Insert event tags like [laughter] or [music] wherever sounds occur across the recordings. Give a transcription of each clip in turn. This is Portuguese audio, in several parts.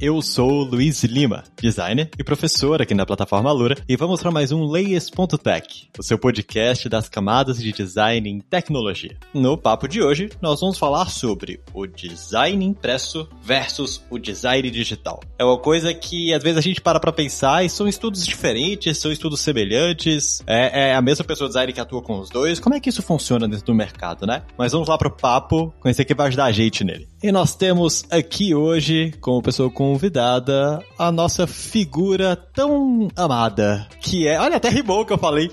Eu sou Luiz Lima, designer e professor aqui na plataforma Lura, e vamos para mais um Layers.tech, o seu podcast das camadas de design em tecnologia. No papo de hoje, nós vamos falar sobre o design impresso versus o design digital. É uma coisa que às vezes a gente para para pensar e são estudos diferentes, são estudos semelhantes, é, é a mesma pessoa design que atua com os dois. Como é que isso funciona dentro do mercado, né? Mas vamos lá pro papo, conhecer quem vai ajudar a gente nele. E nós temos aqui hoje, como pessoa convidada, a nossa figura tão amada, que é, olha, até rimou que eu falei,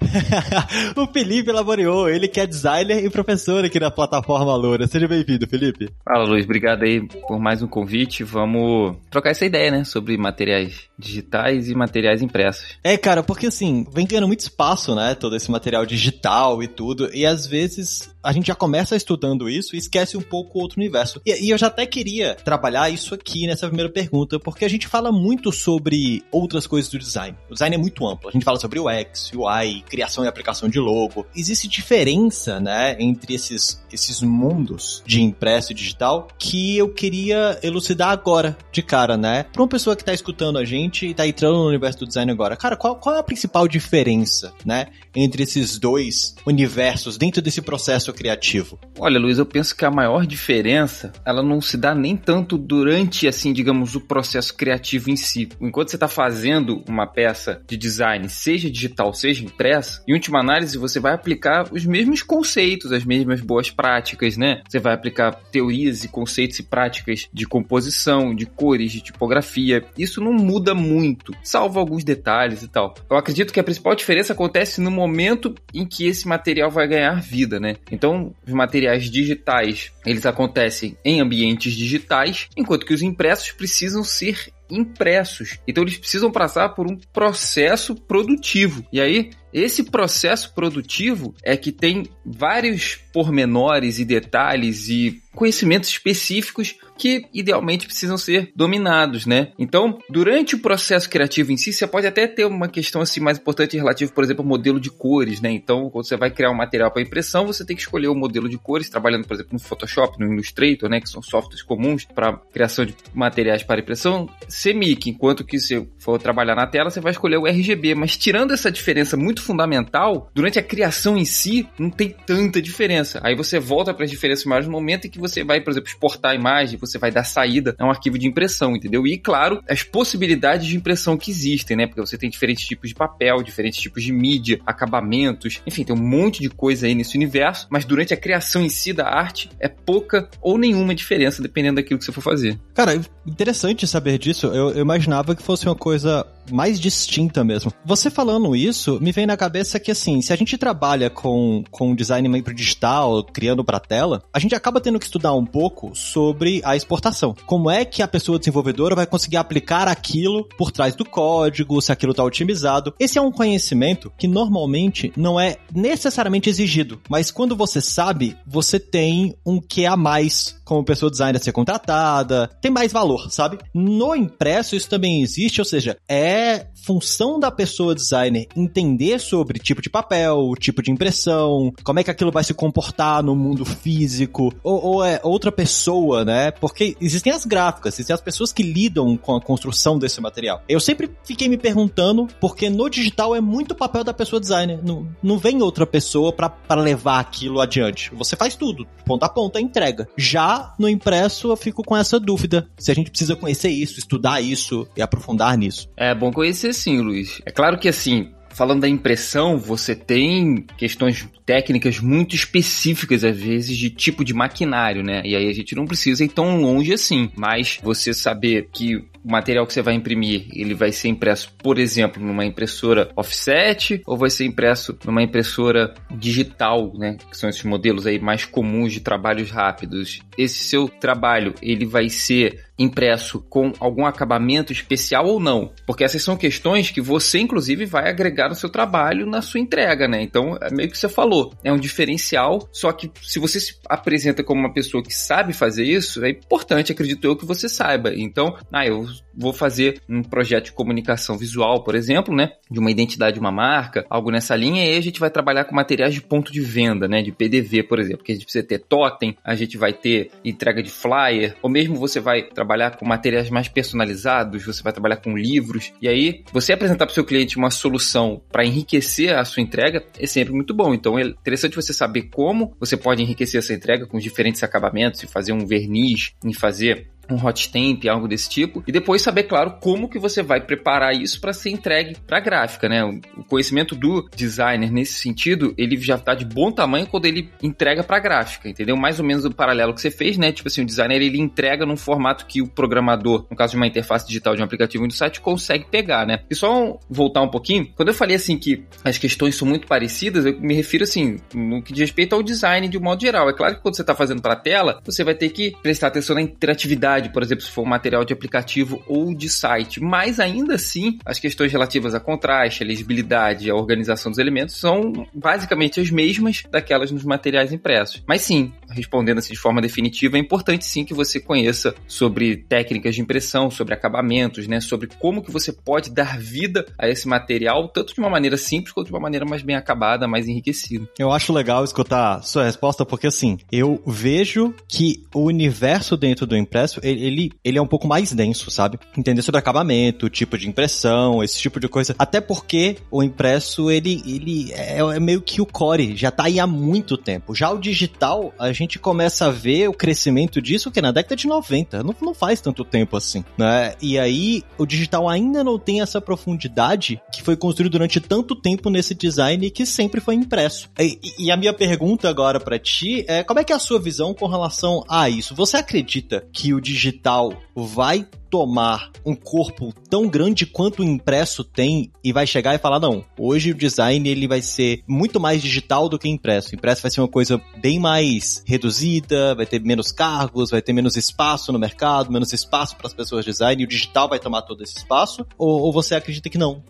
[laughs] o Felipe Laboriou, ele que é designer e professor aqui na plataforma Loura. Seja bem-vindo, Felipe. Fala, Luiz, obrigado aí por mais um convite. Vamos trocar essa ideia, né, sobre materiais digitais e materiais impressos. É, cara, porque assim, vem ganhando muito espaço, né, todo esse material digital e tudo, e às vezes a gente já começa estudando isso e esquece um pouco o outro universo. E, e eu já até queria trabalhar isso aqui nessa primeira pergunta, porque a gente fala muito sobre outras coisas do design. O design é muito amplo. A gente fala sobre UX, UI, criação e aplicação de logo. Existe diferença, né, entre esses, esses mundos de impresso e digital que eu queria elucidar agora, de cara, né? Para uma pessoa que tá escutando a gente e tá entrando no universo do design agora, cara, qual, qual é a principal diferença, né, entre esses dois universos dentro desse processo criativo? Olha, Luiz, eu penso que a maior diferença, ela não se dá nem tanto durante, assim, digamos, o processo criativo em si. Enquanto você está fazendo uma peça de design, seja digital, seja impressa, em última análise você vai aplicar os mesmos conceitos, as mesmas boas práticas, né? Você vai aplicar teorias e conceitos e práticas de composição, de cores, de tipografia. Isso não muda muito, salvo alguns detalhes e tal. Eu acredito que a principal diferença acontece no momento em que esse material vai ganhar vida, né? Então, os materiais digitais, eles acontecem em ambientes digitais, enquanto que os impressos precisam ser impressos. Então eles precisam passar por um processo produtivo. E aí, esse processo produtivo é que tem vários pormenores e detalhes e conhecimentos específicos que idealmente precisam ser dominados, né? Então, durante o processo criativo em si, você pode até ter uma questão assim mais importante relativa, por exemplo, ao modelo de cores, né? Então, quando você vai criar um material para impressão, você tem que escolher o um modelo de cores, trabalhando, por exemplo, no Photoshop, no Illustrator, né, que são softwares comuns para criação de materiais para impressão, CMYK, enquanto que se for trabalhar na tela, você vai escolher o RGB, mas tirando essa diferença muito fundamental, durante a criação em si, não tem tanta diferença. Aí você volta para as diferenças maiores no momento em que você vai, por exemplo, exportar a imagem, você vai dar saída a um arquivo de impressão, entendeu? E, claro, as possibilidades de impressão que existem, né? Porque você tem diferentes tipos de papel, diferentes tipos de mídia, acabamentos, enfim, tem um monte de coisa aí nesse universo, mas durante a criação em si da arte é pouca ou nenhuma diferença, dependendo daquilo que você for fazer. Cara, interessante saber disso. Eu, eu imaginava que fosse uma coisa mais distinta mesmo. Você falando isso, me vem na cabeça que assim, se a gente trabalha com, com design meio digital, criando para tela, a gente acaba tendo que estudar um pouco sobre a exportação. Como é que a pessoa desenvolvedora vai conseguir aplicar aquilo por trás do código, se aquilo tá otimizado. Esse é um conhecimento que normalmente não é necessariamente exigido, mas quando você sabe, você tem um que a mais como pessoa designer a ser contratada, tem mais valor, sabe? No impresso isso também existe, ou seja, é função da pessoa designer entender sobre tipo de papel, tipo de impressão, como é que aquilo vai se comportar no mundo físico, ou, ou é outra pessoa, né? Porque existem as gráficas, existem as pessoas que lidam com a construção desse material. Eu sempre fiquei me perguntando, porque no digital é muito papel da pessoa designer, não, não vem outra pessoa para levar aquilo adiante. Você faz tudo, ponta a ponta, entrega. Já no impresso eu fico com essa dúvida. Se a gente precisa conhecer isso, estudar isso e aprofundar nisso. É bom conhecer sim, Luiz. É claro que assim, falando da impressão, você tem questões técnicas muito específicas, às vezes, de tipo de maquinário, né? E aí a gente não precisa ir tão longe assim. Mas você saber que o material que você vai imprimir, ele vai ser impresso, por exemplo, numa impressora offset ou vai ser impresso numa impressora digital, né? Que são esses modelos aí mais comuns de trabalhos rápidos. Esse seu trabalho, ele vai ser impresso com algum acabamento especial ou não? Porque essas são questões que você, inclusive, vai agregar no seu trabalho, na sua entrega, né? Então, é meio que você falou, é um diferencial, só que se você se apresenta como uma pessoa que sabe fazer isso, é importante, acredito eu, que você saiba. Então, ah, eu vou fazer um projeto de comunicação visual, por exemplo, né? De uma identidade de uma marca, algo nessa linha, e aí a gente vai trabalhar com materiais de ponto de venda, né? De PDV, por exemplo, que a gente precisa ter totem, a gente vai ter entrega de flyer, ou mesmo você vai trabalhar com materiais mais personalizados, você vai trabalhar com livros, e aí você apresentar para o seu cliente uma solução para enriquecer a sua entrega é sempre muito bom. Então é interessante você saber como você pode enriquecer essa entrega com diferentes acabamentos, e fazer um verniz, em fazer um hot stamp, algo desse tipo, e depois saber, claro, como que você vai preparar isso para ser entregue para gráfica, né? O conhecimento do designer nesse sentido, ele já está de bom tamanho quando ele entrega para gráfica, entendeu? Mais ou menos o paralelo que você fez, né? Tipo assim, o designer ele entrega num formato que o programador, no caso de uma interface digital de um aplicativo do site, consegue pegar, né? E só voltar um pouquinho, quando eu falei assim que as questões são muito parecidas, eu me refiro assim, no que diz respeito ao design de um modo geral. É claro que quando você está fazendo para tela, você vai ter que prestar atenção na interatividade por exemplo, se for um material de aplicativo ou de site. Mas ainda assim, as questões relativas a contraste, a legibilidade, a organização dos elementos são basicamente as mesmas daquelas nos materiais impressos. Mas sim, respondendo assim de forma definitiva, é importante sim que você conheça sobre técnicas de impressão, sobre acabamentos, né, sobre como que você pode dar vida a esse material, tanto de uma maneira simples quanto de uma maneira mais bem acabada, mais enriquecida. Eu acho legal escutar sua resposta porque assim, eu vejo que o universo dentro do impresso ele, ele é um pouco mais denso, sabe? Entender sobre acabamento, tipo de impressão, esse tipo de coisa. Até porque o impresso, ele, ele é, é meio que o core, já tá aí há muito tempo. Já o digital, a gente começa a ver o crescimento disso que na década de 90, não, não faz tanto tempo assim, né? E aí, o digital ainda não tem essa profundidade que foi construído durante tanto tempo nesse design que sempre foi impresso. E, e a minha pergunta agora para ti é como é que é a sua visão com relação a isso? Você acredita que o digital vai tomar um corpo tão grande quanto o impresso tem e vai chegar e falar não, hoje o design ele vai ser muito mais digital do que impresso. O impresso vai ser uma coisa bem mais reduzida, vai ter menos cargos, vai ter menos espaço no mercado, menos espaço para as pessoas de design e o digital vai tomar todo esse espaço? Ou, ou você acredita que não?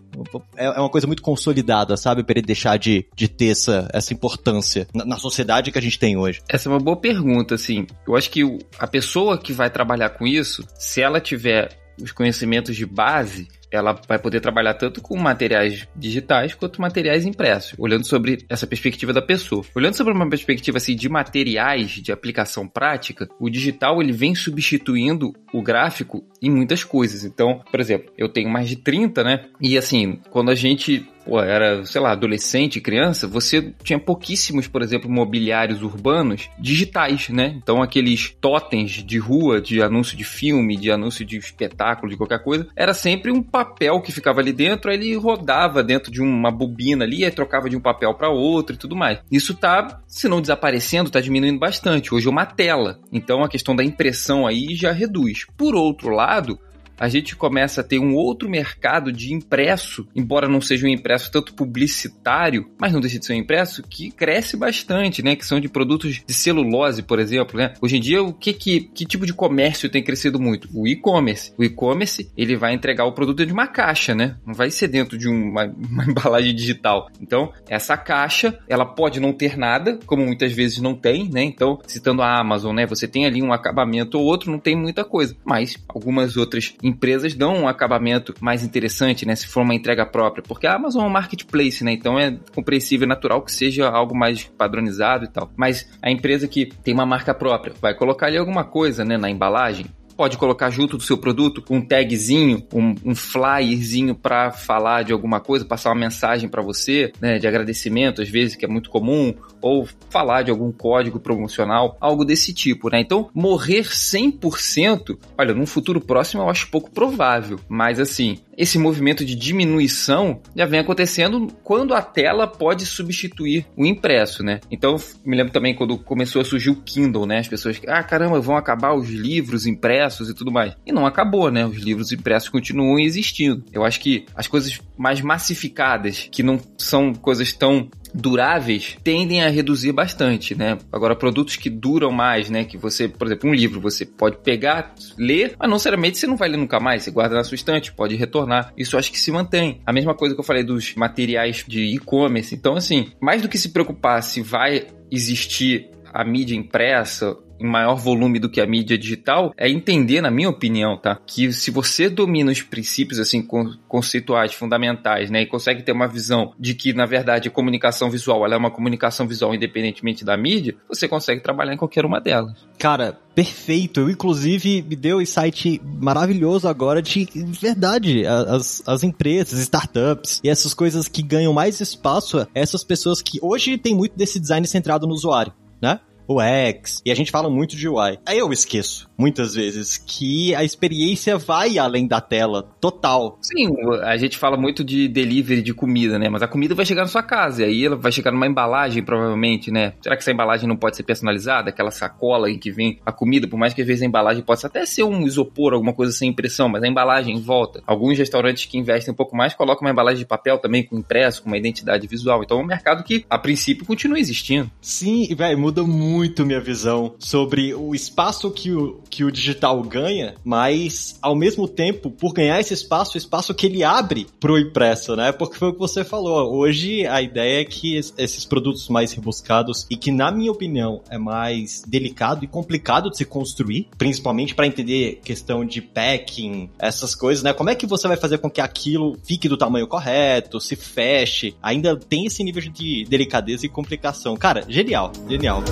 É, é, uma coisa muito consolidada, sabe, para ele deixar de, de ter essa, essa importância na, na sociedade que a gente tem hoje? Essa é uma boa pergunta, assim. Eu acho que a pessoa que vai trabalhar com isso, se ela tiver tiver os conhecimentos de base, ela vai poder trabalhar tanto com materiais digitais quanto materiais impressos, olhando sobre essa perspectiva da pessoa. Olhando sobre uma perspectiva assim de materiais de aplicação prática, o digital ele vem substituindo o gráfico em muitas coisas. Então, por exemplo, eu tenho mais de 30, né? E assim, quando a gente pô, era, sei lá, adolescente, criança, você tinha pouquíssimos, por exemplo, mobiliários urbanos digitais, né? Então aqueles totens de rua, de anúncio de filme, de anúncio de espetáculo, de qualquer coisa, era sempre um papel que ficava ali dentro, aí ele rodava dentro de uma bobina ali, aí trocava de um papel para outro e tudo mais. Isso tá, se não desaparecendo, tá diminuindo bastante. Hoje é uma tela. Então a questão da impressão aí já reduz. Por outro lado, a gente começa a ter um outro mercado de impresso, embora não seja um impresso tanto publicitário, mas não deixa de ser um impresso que cresce bastante, né? Que são de produtos de celulose, por exemplo, né? Hoje em dia, o que, que, que tipo de comércio tem crescido muito? O e-commerce. O e-commerce, ele vai entregar o produto de uma caixa, né? Não vai ser dentro de uma, [laughs] uma embalagem digital. Então, essa caixa, ela pode não ter nada, como muitas vezes não tem, né? Então, citando a Amazon, né? Você tem ali um acabamento ou outro, não tem muita coisa. Mas algumas outras empresas dão um acabamento mais interessante, né? Se for uma entrega própria, porque a Amazon é um marketplace, né? Então é compreensível, e natural que seja algo mais padronizado e tal. Mas a empresa que tem uma marca própria vai colocar ali alguma coisa, né, na embalagem, pode colocar junto do seu produto um tagzinho, um, um flyerzinho para falar de alguma coisa, passar uma mensagem para você, né, de agradecimento, às vezes que é muito comum, ou falar de algum código promocional, algo desse tipo, né? Então, morrer 100%, olha, num futuro próximo eu acho pouco provável, mas assim, esse movimento de diminuição já vem acontecendo quando a tela pode substituir o impresso, né? Então, me lembro também quando começou a surgir o Kindle, né? As pessoas, ah, caramba, vão acabar os livros impressos e tudo mais. E não acabou, né? Os livros impressos continuam existindo. Eu acho que as coisas mais massificadas, que não são coisas tão duráveis tendem a reduzir bastante, né? Agora, produtos que duram mais, né? Que você, por exemplo, um livro, você pode pegar, ler, mas não seriamente você não vai ler nunca mais, você guarda na sua estante, pode retornar. Isso eu acho que se mantém. A mesma coisa que eu falei dos materiais de e-commerce. Então, assim, mais do que se preocupar se vai existir a mídia impressa em maior volume do que a mídia digital, é entender, na minha opinião, tá? Que se você domina os princípios, assim, conceituais, fundamentais, né? E consegue ter uma visão de que, na verdade, a comunicação visual, ela é uma comunicação visual independentemente da mídia, você consegue trabalhar em qualquer uma delas. Cara, perfeito. Eu, inclusive, me deu um insight maravilhoso agora de verdade. As, as empresas, startups e essas coisas que ganham mais espaço, essas pessoas que hoje tem muito desse design centrado no usuário, né? o X, e a gente fala muito de UI. Aí eu esqueço, muitas vezes, que a experiência vai além da tela, total. Sim, a gente fala muito de delivery de comida, né? Mas a comida vai chegar na sua casa, e aí ela vai chegar numa embalagem, provavelmente, né? Será que essa embalagem não pode ser personalizada? Aquela sacola em que vem a comida, por mais que às vezes a embalagem possa até ser um isopor, alguma coisa sem impressão, mas a embalagem volta. Alguns restaurantes que investem um pouco mais colocam uma embalagem de papel também, com impresso, com uma identidade visual. Então é um mercado que, a princípio, continua existindo. Sim, velho, muda muito muito minha visão sobre o espaço que o, que o digital ganha, mas ao mesmo tempo, por ganhar esse espaço, o espaço que ele abre pro impresso, né? Porque foi o que você falou. Hoje a ideia é que esses produtos mais rebuscados e que, na minha opinião, é mais delicado e complicado de se construir, principalmente para entender questão de packing, essas coisas, né? Como é que você vai fazer com que aquilo fique do tamanho correto, se feche? Ainda tem esse nível de delicadeza e complicação. Cara, genial, genial.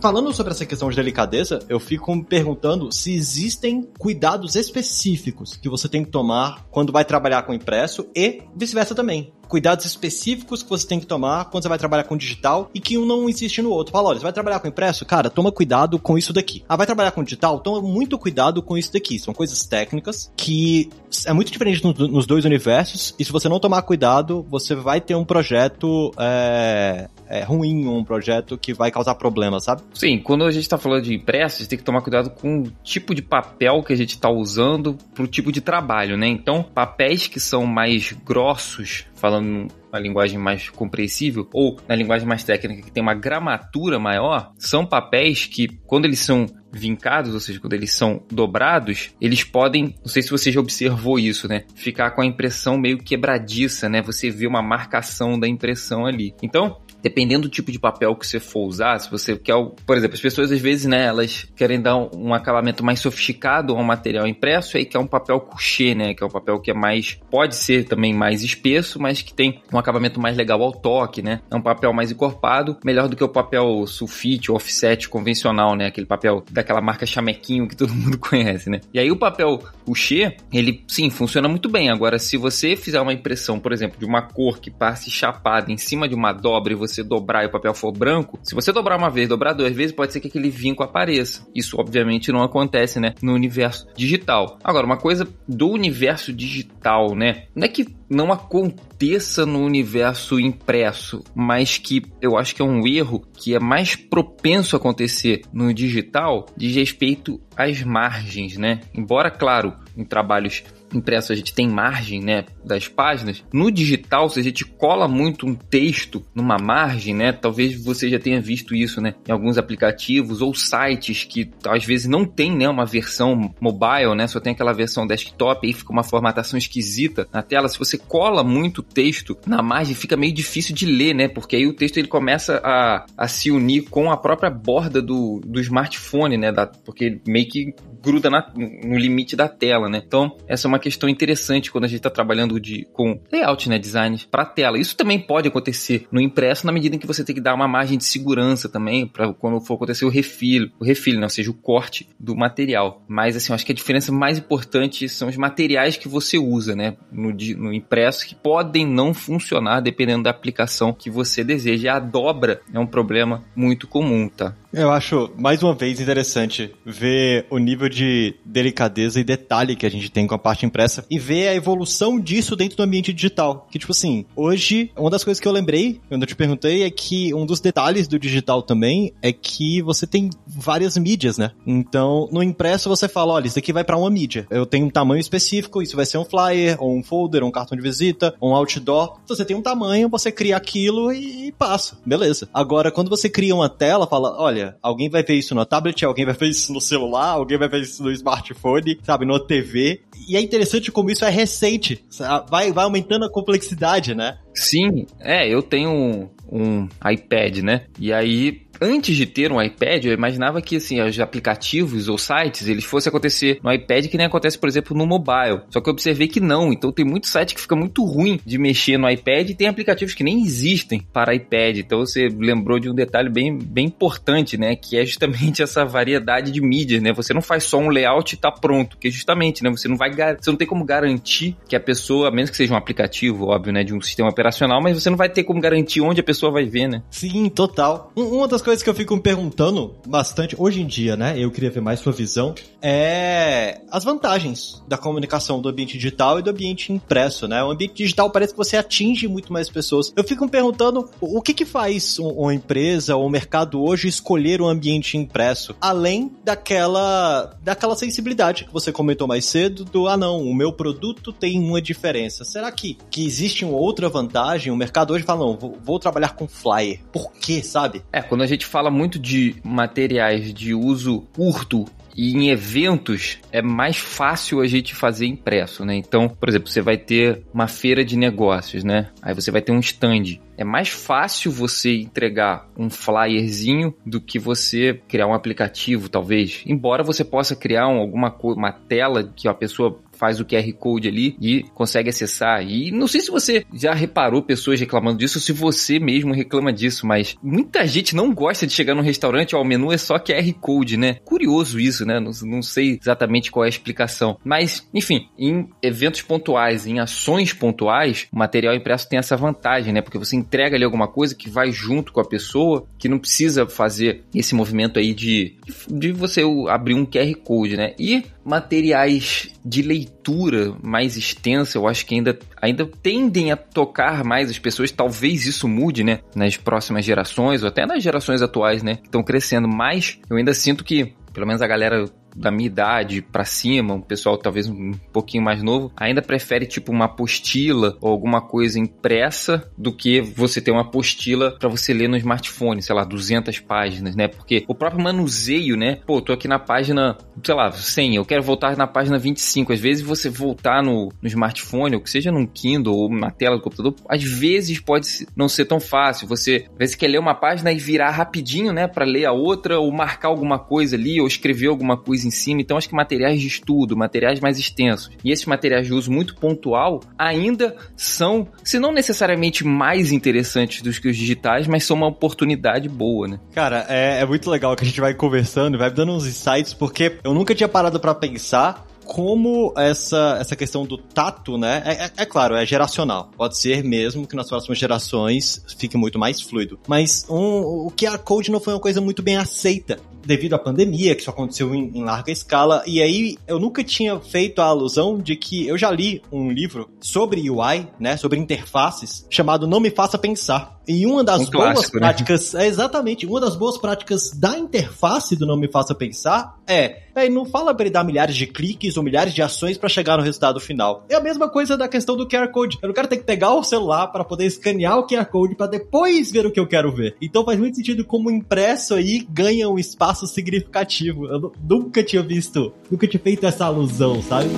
Falando sobre essa questão de delicadeza, eu fico me perguntando se existem cuidados específicos que você tem que tomar quando vai trabalhar com impresso e vice-versa também cuidados específicos que você tem que tomar quando você vai trabalhar com digital e que um não existe no outro. Fala, olha, você vai trabalhar com impresso? Cara, toma cuidado com isso daqui. Ah, vai trabalhar com digital? Toma muito cuidado com isso daqui. São coisas técnicas que é muito diferente nos dois universos e se você não tomar cuidado, você vai ter um projeto é, é, ruim, um projeto que vai causar problemas, sabe? Sim, quando a gente está falando de impresso, a gente tem que tomar cuidado com o tipo de papel que a gente está usando para o tipo de trabalho, né? Então, papéis que são mais grossos, falando uma linguagem mais compreensível, ou na linguagem mais técnica que tem uma gramatura maior, são papéis que, quando eles são vincados, ou seja, quando eles são dobrados, eles podem, não sei se você já observou isso, né? Ficar com a impressão meio quebradiça, né? Você vê uma marcação da impressão ali. Então, dependendo do tipo de papel que você for usar, se você quer, por exemplo, as pessoas às vezes, né, elas querem dar um, acabamento mais sofisticado ao material impresso, aí quer um papel couché, né, que é um papel que é mais, pode ser também mais espesso, mas que tem um acabamento mais legal ao toque, né, é um papel mais encorpado, melhor do que o papel sulfite offset convencional, né, aquele papel daquela marca chamequinho que todo [laughs] mundo conhece, né. E aí o papel couché, ele, sim, funciona muito bem, agora se você fizer uma impressão, por exemplo, de uma cor que passe chapada em cima de uma dobra e você você dobrar e o papel for branco, se você dobrar uma vez, dobrar duas vezes, pode ser que aquele vinco apareça. Isso, obviamente, não acontece, né, no universo digital. Agora, uma coisa do universo digital, né, não é que não aconteça no universo impresso, mas que eu acho que é um erro que é mais propenso a acontecer no digital, diz respeito às margens, né? Embora, claro, em trabalhos impresso a gente tem margem, né, das páginas. No digital, se a gente cola muito um texto numa margem, né, talvez você já tenha visto isso, né, em alguns aplicativos ou sites que às vezes não tem, né, uma versão mobile, né, só tem aquela versão desktop e fica uma formatação esquisita na tela. Se você cola muito texto na margem, fica meio difícil de ler, né, porque aí o texto ele começa a, a se unir com a própria borda do, do smartphone, né, da, porque meio que gruda na, no limite da tela, né. Então, essa é uma uma questão interessante quando a gente está trabalhando de, com layout, né, design para tela. Isso também pode acontecer no impresso na medida em que você tem que dar uma margem de segurança também para quando for acontecer o refil, o refil, né, ou seja, o corte do material. Mas assim, eu acho que a diferença mais importante são os materiais que você usa, né, no, no impresso que podem não funcionar dependendo da aplicação que você deseja. A dobra é um problema muito comum, tá? Eu acho, mais uma vez, interessante ver o nível de delicadeza e detalhe que a gente tem com a parte impressa e ver a evolução disso dentro do ambiente digital. Que, tipo assim, hoje, uma das coisas que eu lembrei, quando eu te perguntei, é que um dos detalhes do digital também é que você tem várias mídias, né? Então, no impresso você fala, olha, isso aqui vai para uma mídia. Eu tenho um tamanho específico, isso vai ser um flyer, ou um folder, ou um cartão de visita, ou um outdoor. Então, você tem um tamanho, você cria aquilo e passa. Beleza. Agora, quando você cria uma tela, fala, olha, alguém vai ver isso no tablet, alguém vai ver isso no celular, alguém vai ver isso no smartphone, sabe, no TV. E é interessante como isso é recente. Vai, vai aumentando a complexidade, né? Sim, é, eu tenho um, um iPad, né? E aí antes de ter um iPad, eu imaginava que assim, os aplicativos ou sites, eles fossem acontecer no iPad que nem acontece, por exemplo, no mobile. Só que eu observei que não. Então tem muito site que fica muito ruim de mexer no iPad e tem aplicativos que nem existem para iPad. Então você lembrou de um detalhe bem, bem importante, né? Que é justamente [laughs] essa variedade de mídias, né? Você não faz só um layout e tá pronto, que justamente, né? Você não vai você não tem como garantir que a pessoa, a menos que seja um aplicativo, óbvio, né, de um sistema operacional, mas você não vai ter como garantir onde a pessoa vai ver, né? Sim, total. Uma das coisas que eu fico me perguntando bastante, hoje em dia, né? Eu queria ver mais sua visão, é as vantagens da comunicação do ambiente digital e do ambiente impresso, né? O ambiente digital parece que você atinge muito mais pessoas. Eu fico me perguntando o que que faz uma empresa ou um mercado hoje escolher um ambiente impresso, além daquela, daquela sensibilidade que você comentou mais cedo do, ah não, o meu produto tem uma diferença. Será que, que existe uma outra vantagem? O mercado hoje fala, não, vou, vou trabalhar com flyer. Por quê, sabe? É, quando a gente fala muito de materiais de uso curto e em eventos é mais fácil a gente fazer impresso, né? Então, por exemplo, você vai ter uma feira de negócios, né? Aí você vai ter um stand. É mais fácil você entregar um flyerzinho do que você criar um aplicativo, talvez. Embora você possa criar um, alguma uma tela que a pessoa faz o QR Code ali e consegue acessar. E não sei se você já reparou pessoas reclamando disso, se você mesmo reclama disso, mas muita gente não gosta de chegar num restaurante, ó, o menu é só QR Code, né? Curioso isso, né? Não, não sei exatamente qual é a explicação. Mas, enfim, em eventos pontuais, em ações pontuais, o material impresso tem essa vantagem, né? Porque você entrega ali alguma coisa que vai junto com a pessoa, que não precisa fazer esse movimento aí de, de você abrir um QR Code, né? E materiais de leitura mais extensa, eu acho que ainda, ainda tendem a tocar mais as pessoas. Talvez isso mude, né? Nas próximas gerações, ou até nas gerações atuais, né? Que estão crescendo. Mas eu ainda sinto que, pelo menos a galera da minha idade para cima, um pessoal talvez um pouquinho mais novo, ainda prefere tipo uma apostila ou alguma coisa impressa do que você ter uma apostila para você ler no smartphone, sei lá, 200 páginas, né? Porque o próprio manuseio, né? Pô, tô aqui na página, sei lá, 100, eu quero voltar na página 25. Às vezes você voltar no, no smartphone, ou que seja num Kindle ou na tela do computador, às vezes pode não ser tão fácil. Você, às vezes quer ler uma página e virar rapidinho, né, para ler a outra ou marcar alguma coisa ali ou escrever alguma coisa em cima. Então, acho que materiais de estudo, materiais mais extensos e esses materiais de uso muito pontual ainda são, se não necessariamente mais interessantes do que os digitais, mas são uma oportunidade boa, né? Cara, é, é muito legal que a gente vai conversando, vai dando uns insights, porque eu nunca tinha parado para pensar como essa, essa questão do tato, né? É, é, é, claro, é geracional. Pode ser mesmo que nas próximas gerações fique muito mais fluido. Mas um, o QR Code não foi uma coisa muito bem aceita devido à pandemia, que isso aconteceu em, em, larga escala. E aí eu nunca tinha feito a alusão de que eu já li um livro sobre UI, né? Sobre interfaces, chamado Não Me Faça Pensar. E uma das um boas clássico, né? práticas, né? é exatamente, uma das boas práticas da interface do Não Me Faça Pensar é, é não fala para ele dar milhares de cliques ou milhares de ações para chegar no resultado final. É a mesma coisa da questão do QR Code. Eu não quero ter que pegar o celular para poder escanear o QR Code para depois ver o que eu quero ver. Então faz muito sentido como impresso aí ganha um espaço significativo. Eu nunca tinha visto, nunca tinha feito essa alusão, sabe?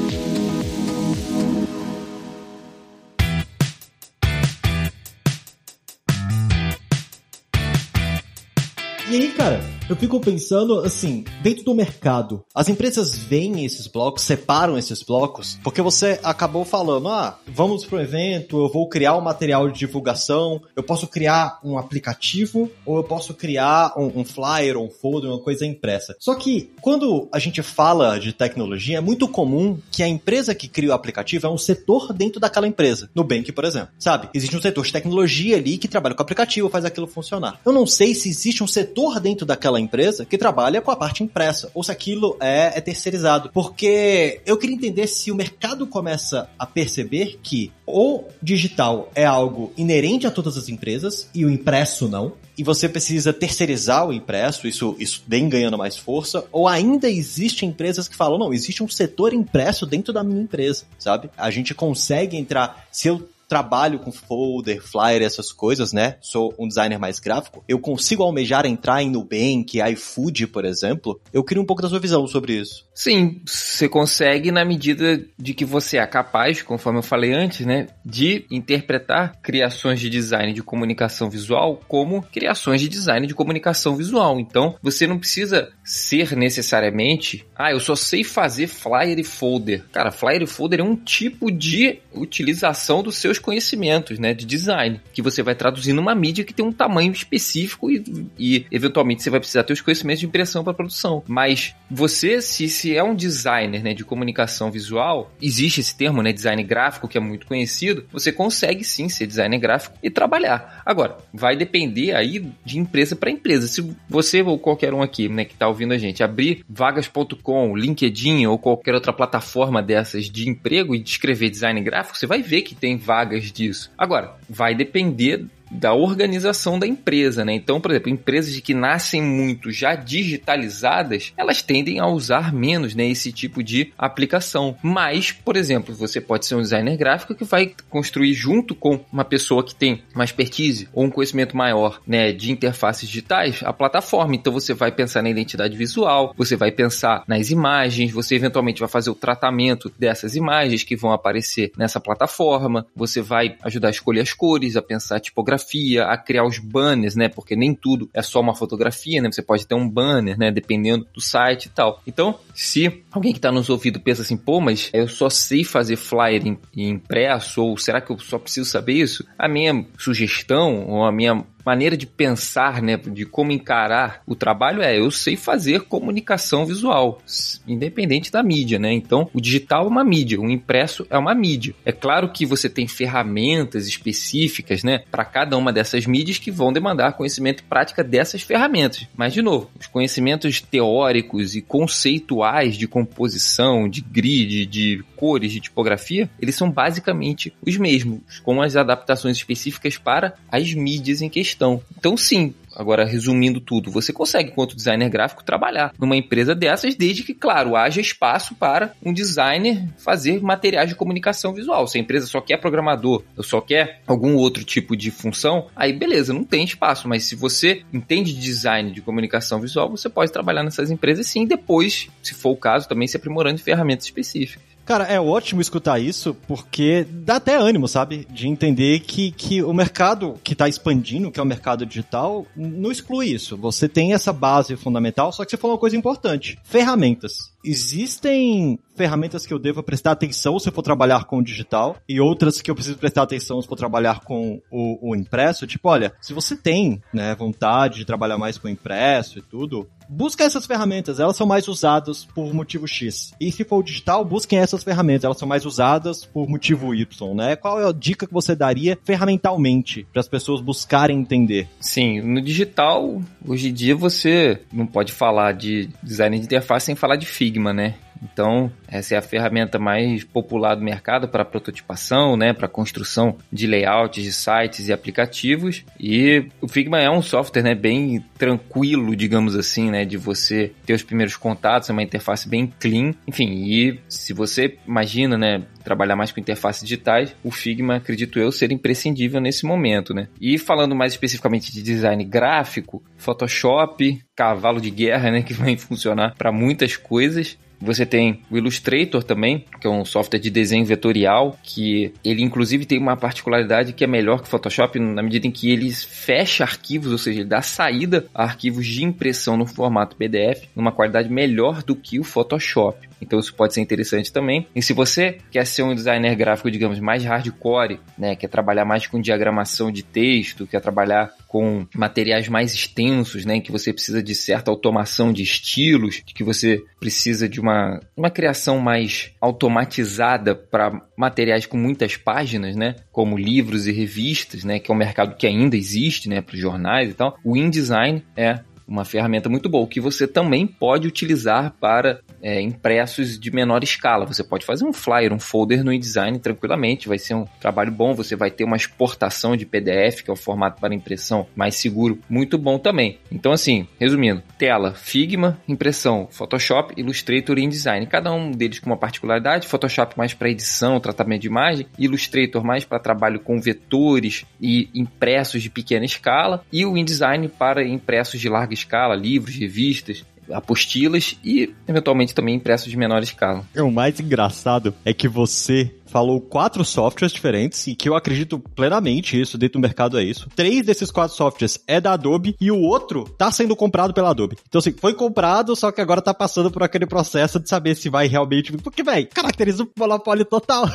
E aí, cara, eu fico pensando assim, dentro do mercado, as empresas veem esses blocos, separam esses blocos, porque você acabou falando, ah, vamos pro evento, eu vou criar um material de divulgação, eu posso criar um aplicativo, ou eu posso criar um, um flyer, um folder, uma coisa impressa. Só que quando a gente fala de tecnologia, é muito comum que a empresa que cria o aplicativo é um setor dentro daquela empresa. No Bank, por exemplo. Sabe? Existe um setor de tecnologia ali que trabalha com o aplicativo, faz aquilo funcionar. Eu não sei se existe um setor dentro daquela empresa que trabalha com a parte impressa, ou se aquilo é, é terceirizado. Porque eu queria entender se o mercado começa a perceber que o digital é algo inerente a todas as empresas e o impresso não, e você precisa terceirizar o impresso, isso, isso vem ganhando mais força, ou ainda existem empresas que falam, não, existe um setor impresso dentro da minha empresa, sabe? A gente consegue entrar, se eu trabalho com folder, flyer, essas coisas, né? Sou um designer mais gráfico. Eu consigo almejar entrar em Nubank, iFood, por exemplo. Eu queria um pouco da sua visão sobre isso. Sim, você consegue na medida de que você é capaz, conforme eu falei antes, né, de interpretar criações de design de comunicação visual como criações de design de comunicação visual. Então, você não precisa ser necessariamente, ah, eu só sei fazer flyer e folder. Cara, flyer e folder é um tipo de utilização dos seus conhecimentos, né, de design, que você vai traduzir numa mídia que tem um tamanho específico e, e eventualmente você vai precisar ter os conhecimentos de impressão para produção. Mas você, se, se é um designer, né, de comunicação visual, existe esse termo, né, design gráfico, que é muito conhecido, você consegue sim ser designer gráfico e trabalhar. Agora, vai depender aí de empresa para empresa. Se você ou qualquer um aqui, né, que está ouvindo a gente, abrir vagas.com, LinkedIn ou qualquer outra plataforma dessas de emprego e escrever design gráfico, você vai ver que tem vagas vagas disso. Agora, vai depender da organização da empresa, né? Então, por exemplo, empresas que nascem muito já digitalizadas, elas tendem a usar menos, né, esse tipo de aplicação. Mas, por exemplo, você pode ser um designer gráfico que vai construir junto com uma pessoa que tem uma expertise ou um conhecimento maior, né, de interfaces digitais, a plataforma. Então, você vai pensar na identidade visual, você vai pensar nas imagens, você eventualmente vai fazer o tratamento dessas imagens que vão aparecer nessa plataforma, você vai ajudar a escolher as cores, a pensar a tipografia fotografia, a criar os banners, né? Porque nem tudo é só uma fotografia, né? Você pode ter um banner, né? Dependendo do site e tal. Então, se alguém que está nos ouvindo pensa assim, pô, mas eu só sei fazer flyer impresso, ou será que eu só preciso saber isso? A minha sugestão, ou a minha maneira de pensar, né, de como encarar o trabalho é eu sei fazer comunicação visual, independente da mídia, né? Então, o digital é uma mídia, o impresso é uma mídia. É claro que você tem ferramentas específicas, né, para cada uma dessas mídias que vão demandar conhecimento e prática dessas ferramentas. Mas de novo, os conhecimentos teóricos e conceituais de composição, de grid, de cores, de tipografia, eles são basicamente os mesmos, com as adaptações específicas para as mídias em questão questão. Então, sim, Agora, resumindo tudo, você consegue, enquanto designer gráfico, trabalhar numa empresa dessas, desde que, claro, haja espaço para um designer fazer materiais de comunicação visual. Se a empresa só quer programador ou só quer algum outro tipo de função, aí beleza, não tem espaço. Mas se você entende de design de comunicação visual, você pode trabalhar nessas empresas sim, depois, se for o caso, também se aprimorando em ferramentas específicas. Cara, é ótimo escutar isso, porque dá até ânimo, sabe? De entender que, que o mercado que está expandindo, que é o mercado digital, não exclui isso. Você tem essa base fundamental, só que você falou uma coisa importante: ferramentas. Existem ferramentas que eu devo prestar atenção se eu for trabalhar com o digital e outras que eu preciso prestar atenção se for trabalhar com o, o impresso. Tipo, olha, se você tem né, vontade de trabalhar mais com impresso e tudo, busca essas ferramentas, elas são mais usadas por motivo X. E se for o digital, busquem essas ferramentas, elas são mais usadas por motivo Y, né? Qual é a dica que você daria ferramentalmente para as pessoas buscarem entender? Sim, no digital, hoje em dia você não pode falar de design de interface sem falar de Figma, né? Então, essa é a ferramenta mais popular do mercado para prototipação, né, para construção de layouts de sites e aplicativos. E o Figma é um software, né, bem tranquilo, digamos assim, né, de você ter os primeiros contatos, é uma interface bem clean. Enfim, e se você imagina, né, trabalhar mais com interfaces digitais, o Figma, acredito eu, ser imprescindível nesse momento, né? E falando mais especificamente de design gráfico, Photoshop, cavalo de guerra, né, [laughs] que vai funcionar para muitas coisas. Você tem o Illustrator também, que é um software de desenho vetorial, que ele inclusive tem uma particularidade que é melhor que o Photoshop na medida em que ele fecha arquivos, ou seja, ele dá saída a arquivos de impressão no formato PDF numa qualidade melhor do que o Photoshop. Então isso pode ser interessante também. E se você quer ser um designer gráfico, digamos, mais hardcore, né, quer trabalhar mais com diagramação de texto, quer trabalhar com materiais mais extensos, né, em que você precisa de certa automação de estilos, que você precisa de uma, uma criação mais automatizada para materiais com muitas páginas, né, como livros e revistas, né, que é um mercado que ainda existe, né, para os jornais e tal. O InDesign é uma ferramenta muito boa, que você também pode utilizar para é, impressos de menor escala. Você pode fazer um flyer, um folder no InDesign tranquilamente, vai ser um trabalho bom, você vai ter uma exportação de PDF, que é o formato para impressão mais seguro, muito bom também. Então, assim, resumindo, tela, Figma, impressão, Photoshop, Illustrator e InDesign. Cada um deles com uma particularidade, Photoshop mais para edição, tratamento de imagem, Illustrator mais para trabalho com vetores e impressos de pequena escala, e o InDesign para impressos de larga escala, livros, revistas, apostilas e eventualmente também impressos de menor escala. O mais engraçado é que você falou quatro softwares diferentes e que eu acredito plenamente isso, dentro do mercado é isso. Três desses quatro softwares é da Adobe e o outro tá sendo comprado pela Adobe. Então, assim, foi comprado, só que agora tá passando por aquele processo de saber se vai realmente. Porque, velho, caracteriza o monopólio total.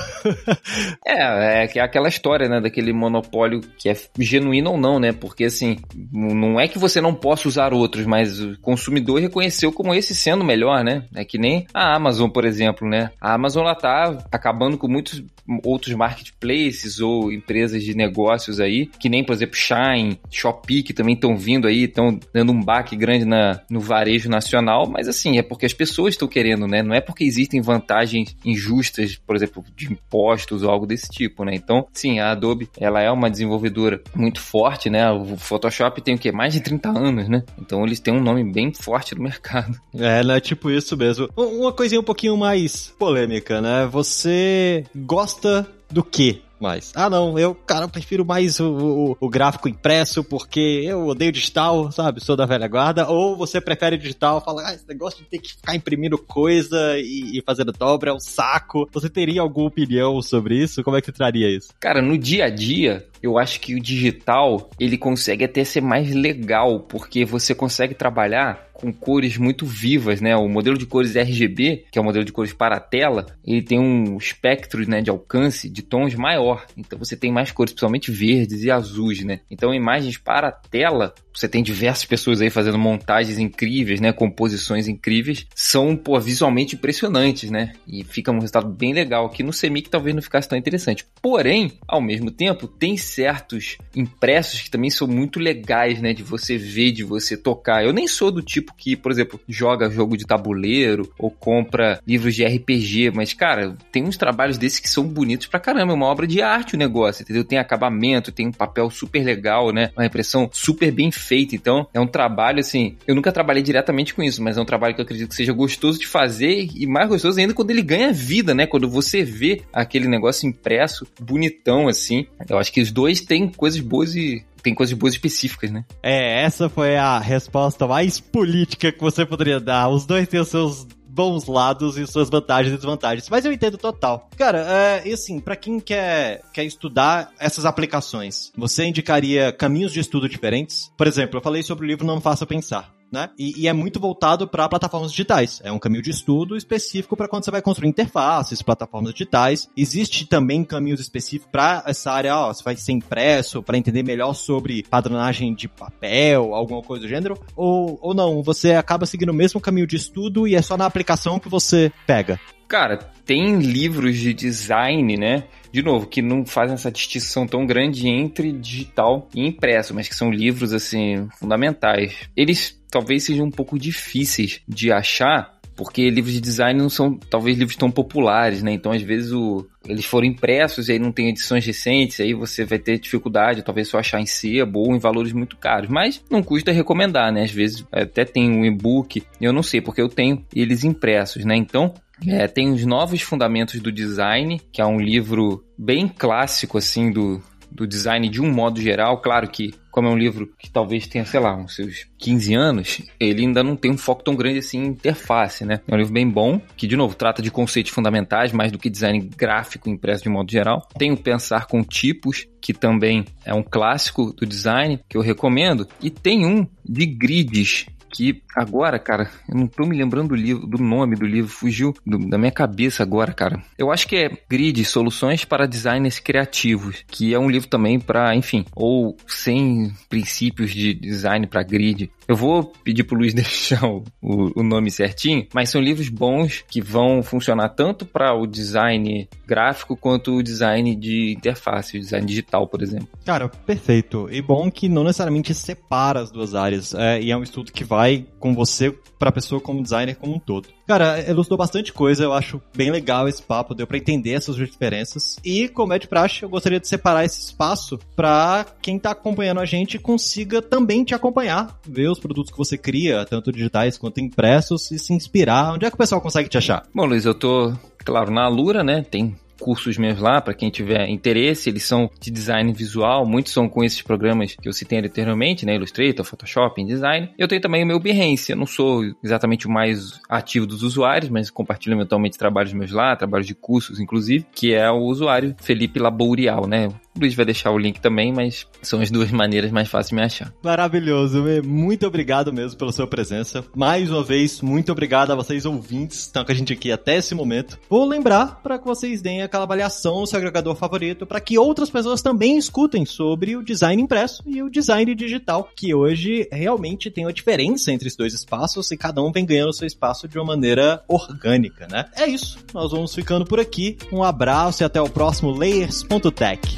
[laughs] é, é, é aquela história, né, daquele monopólio que é genuíno ou não, né? Porque, assim, não é que você não possa usar outros, mas o consumidor reconheceu como esse sendo melhor, né? É que nem a Amazon, por exemplo, né? A Amazon, ela tá acabando com muito muitos outros marketplaces ou empresas de negócios aí, que nem, por exemplo, Shine, Shopee, que também estão vindo aí, estão dando um baque grande na, no varejo nacional, mas assim, é porque as pessoas estão querendo, né? Não é porque existem vantagens injustas, por exemplo, de impostos ou algo desse tipo, né? Então, sim, a Adobe, ela é uma desenvolvedora muito forte, né? O Photoshop tem o quê? Mais de 30 anos, né? Então eles têm um nome bem forte no mercado. É, né? Tipo isso mesmo. Uma coisinha um pouquinho mais polêmica, né? Você gosta do que mais? Ah, não, eu, cara, eu prefiro mais o, o, o, gráfico impresso porque eu odeio digital, sabe? Sou da velha guarda. Ou você prefere digital, fala, ah, esse negócio de ter que ficar imprimindo coisa e, e fazendo dobra é um saco. Você teria alguma opinião sobre isso? Como é que você traria isso? Cara, no dia a dia, eu acho que o digital, ele consegue até ser mais legal, porque você consegue trabalhar com cores muito vivas, né? O modelo de cores RGB, que é o modelo de cores para a tela, ele tem um espectro né, de alcance de tons maior. Então você tem mais cores, principalmente verdes e azuis, né? Então imagens para a tela, você tem diversas pessoas aí fazendo montagens incríveis, né? Composições incríveis, são pô, visualmente impressionantes, né? E fica um resultado bem legal. Aqui no Semic talvez não ficasse tão interessante. Porém, ao mesmo tempo, tem certos impressos que também são muito legais, né? De você ver, de você tocar. Eu nem sou do tipo que, por exemplo, joga jogo de tabuleiro ou compra livros de RPG, mas, cara, tem uns trabalhos desses que são bonitos pra caramba. É uma obra de arte o negócio, entendeu? Tem acabamento, tem um papel super legal, né? Uma impressão super bem feita. Então, é um trabalho, assim, eu nunca trabalhei diretamente com isso, mas é um trabalho que eu acredito que seja gostoso de fazer e mais gostoso ainda quando ele ganha vida, né? Quando você vê aquele negócio impresso, bonitão, assim. Eu acho que os dois têm coisas boas e tem coisas boas específicas, né? É, essa foi a resposta mais política que você poderia dar. Os dois têm os seus bons lados e suas vantagens e desvantagens. Mas eu entendo total. Cara, é, e assim, para quem quer, quer estudar essas aplicações, você indicaria caminhos de estudo diferentes? Por exemplo, eu falei sobre o livro Não Faça Pensar né? E, e é muito voltado para plataformas digitais. É um caminho de estudo específico para quando você vai construir interfaces, plataformas digitais. Existe também caminhos específicos para essa área, ó, você vai ser impresso, para entender melhor sobre padronagem de papel, alguma coisa do gênero, ou, ou não, você acaba seguindo o mesmo caminho de estudo e é só na aplicação que você pega. Cara, tem livros de design, né? De novo, que não fazem essa distinção tão grande entre digital e impresso, mas que são livros, assim, fundamentais. Eles talvez sejam um pouco difíceis de achar, porque livros de design não são talvez livros tão populares, né? Então, às vezes, o, eles foram impressos e aí não tem edições recentes, aí você vai ter dificuldade, talvez só achar em sebo ou em valores muito caros. Mas não custa recomendar, né? Às vezes até tem um e-book, eu não sei, porque eu tenho eles impressos, né? Então, é, tem os novos fundamentos do design, que é um livro bem clássico, assim, do, do design de um modo geral. Claro que, como é um livro que talvez tenha, sei lá, uns seus 15 anos, ele ainda não tem um foco tão grande assim em interface, né? É um livro bem bom, que, de novo, trata de conceitos fundamentais, mais do que design gráfico impresso de modo geral. Tem o Pensar com Tipos, que também é um clássico do design, que eu recomendo. E tem um de grids, que agora, cara, eu não tô me lembrando do livro, do nome do livro, fugiu do, da minha cabeça agora, cara. Eu acho que é Grid, Soluções para Designers Criativos, que é um livro também para, enfim, ou sem princípios de design para grid. Eu vou pedir pro Luiz [laughs] deixar o, o, o nome certinho, mas são livros bons que vão funcionar tanto para o design gráfico quanto o design de interface, o design digital, por exemplo. Cara, perfeito. E bom que não necessariamente separa as duas áreas. É, e é um estudo que vai com você para a pessoa como designer como um todo. Cara, elucidou bastante coisa, eu acho bem legal esse papo, deu para entender essas diferenças. E, como é de praxe, eu gostaria de separar esse espaço para quem tá acompanhando a gente consiga também te acompanhar, ver os produtos que você cria, tanto digitais quanto impressos, e se inspirar. Onde é que o pessoal consegue te achar? Bom, Luiz, eu tô, claro, na Alura, né? Tem cursos meus lá, para quem tiver interesse, eles são de design visual, muitos são com esses programas que eu citei anteriormente, né, Illustrator, Photoshop, InDesign. Eu tenho também o meu Behance, eu não sou exatamente o mais ativo dos usuários, mas compartilho eventualmente trabalhos meus lá, trabalhos de cursos, inclusive, que é o usuário Felipe Labourial, né, o Luiz vai deixar o link também, mas são as duas [laughs] maneiras mais fáceis de me achar. Maravilhoso, muito obrigado mesmo pela sua presença. Mais uma vez, muito obrigado a vocês ouvintes que estão com a gente aqui até esse momento. Vou lembrar para que vocês deem aquela avaliação no seu agregador favorito para que outras pessoas também escutem sobre o design impresso e o design digital, que hoje realmente tem uma diferença entre os dois espaços e cada um vem ganhando seu espaço de uma maneira orgânica, né? É isso, nós vamos ficando por aqui. Um abraço e até o próximo Layers.tech.